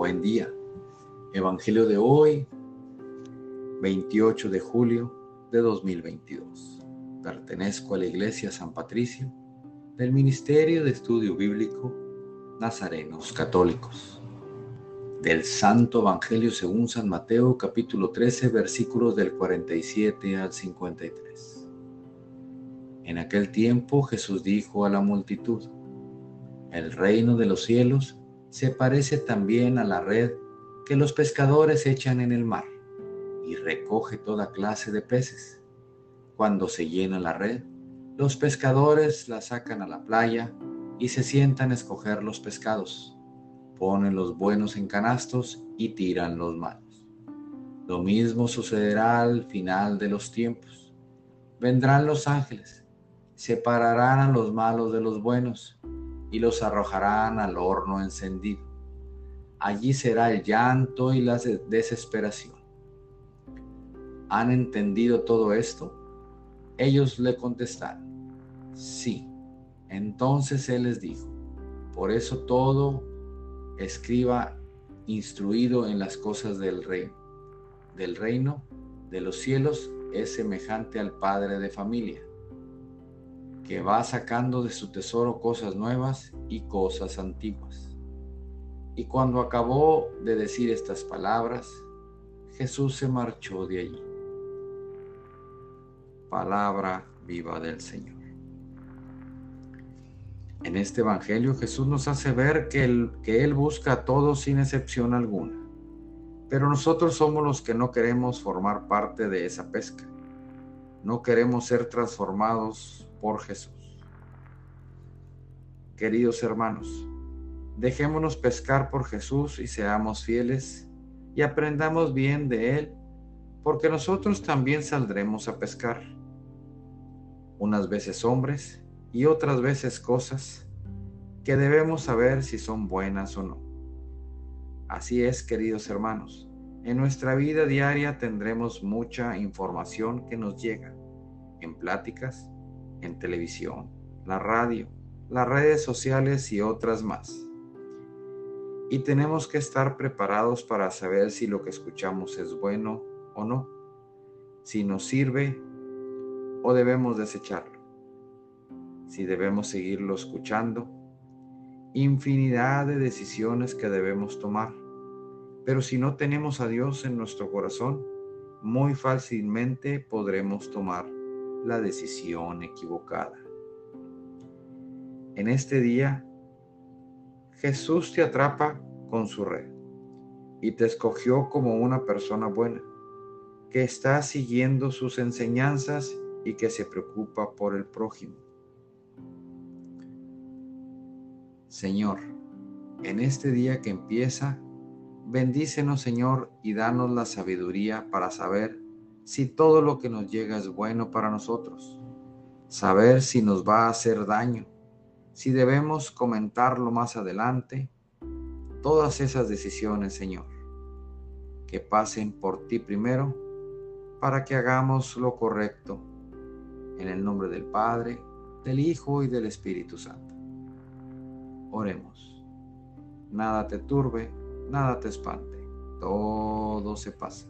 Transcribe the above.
Buen día. Evangelio de hoy, 28 de julio de 2022. Pertenezco a la Iglesia San Patricio del Ministerio de Estudio Bíblico Nazarenos Católicos. Del Santo Evangelio según San Mateo capítulo 13 versículos del 47 al 53. En aquel tiempo Jesús dijo a la multitud, el reino de los cielos se parece también a la red que los pescadores echan en el mar y recoge toda clase de peces. Cuando se llena la red, los pescadores la sacan a la playa y se sientan a escoger los pescados. Ponen los buenos en canastos y tiran los malos. Lo mismo sucederá al final de los tiempos. Vendrán los ángeles, separarán a los malos de los buenos y los arrojarán al horno encendido. Allí será el llanto y la desesperación. ¿Han entendido todo esto? Ellos le contestaron, sí. Entonces él les dijo, por eso todo escriba instruido en las cosas del reino, del reino de los cielos es semejante al padre de familia que va sacando de su tesoro cosas nuevas y cosas antiguas. Y cuando acabó de decir estas palabras, Jesús se marchó de allí. Palabra viva del Señor. En este Evangelio Jesús nos hace ver que él, que él busca a todos sin excepción alguna, pero nosotros somos los que no queremos formar parte de esa pesca. No queremos ser transformados por Jesús. Queridos hermanos, dejémonos pescar por Jesús y seamos fieles y aprendamos bien de Él, porque nosotros también saldremos a pescar. Unas veces hombres y otras veces cosas que debemos saber si son buenas o no. Así es, queridos hermanos, en nuestra vida diaria tendremos mucha información que nos llega en pláticas, en televisión, la radio, las redes sociales y otras más. Y tenemos que estar preparados para saber si lo que escuchamos es bueno o no, si nos sirve o debemos desecharlo, si debemos seguirlo escuchando. Infinidad de decisiones que debemos tomar. Pero si no tenemos a Dios en nuestro corazón, muy fácilmente podremos tomar la decisión equivocada. En este día, Jesús te atrapa con su red y te escogió como una persona buena, que está siguiendo sus enseñanzas y que se preocupa por el prójimo. Señor, en este día que empieza, bendícenos Señor y danos la sabiduría para saber si todo lo que nos llega es bueno para nosotros, saber si nos va a hacer daño, si debemos comentarlo más adelante, todas esas decisiones, Señor, que pasen por ti primero para que hagamos lo correcto en el nombre del Padre, del Hijo y del Espíritu Santo. Oremos. Nada te turbe, nada te espante, todo se pasa.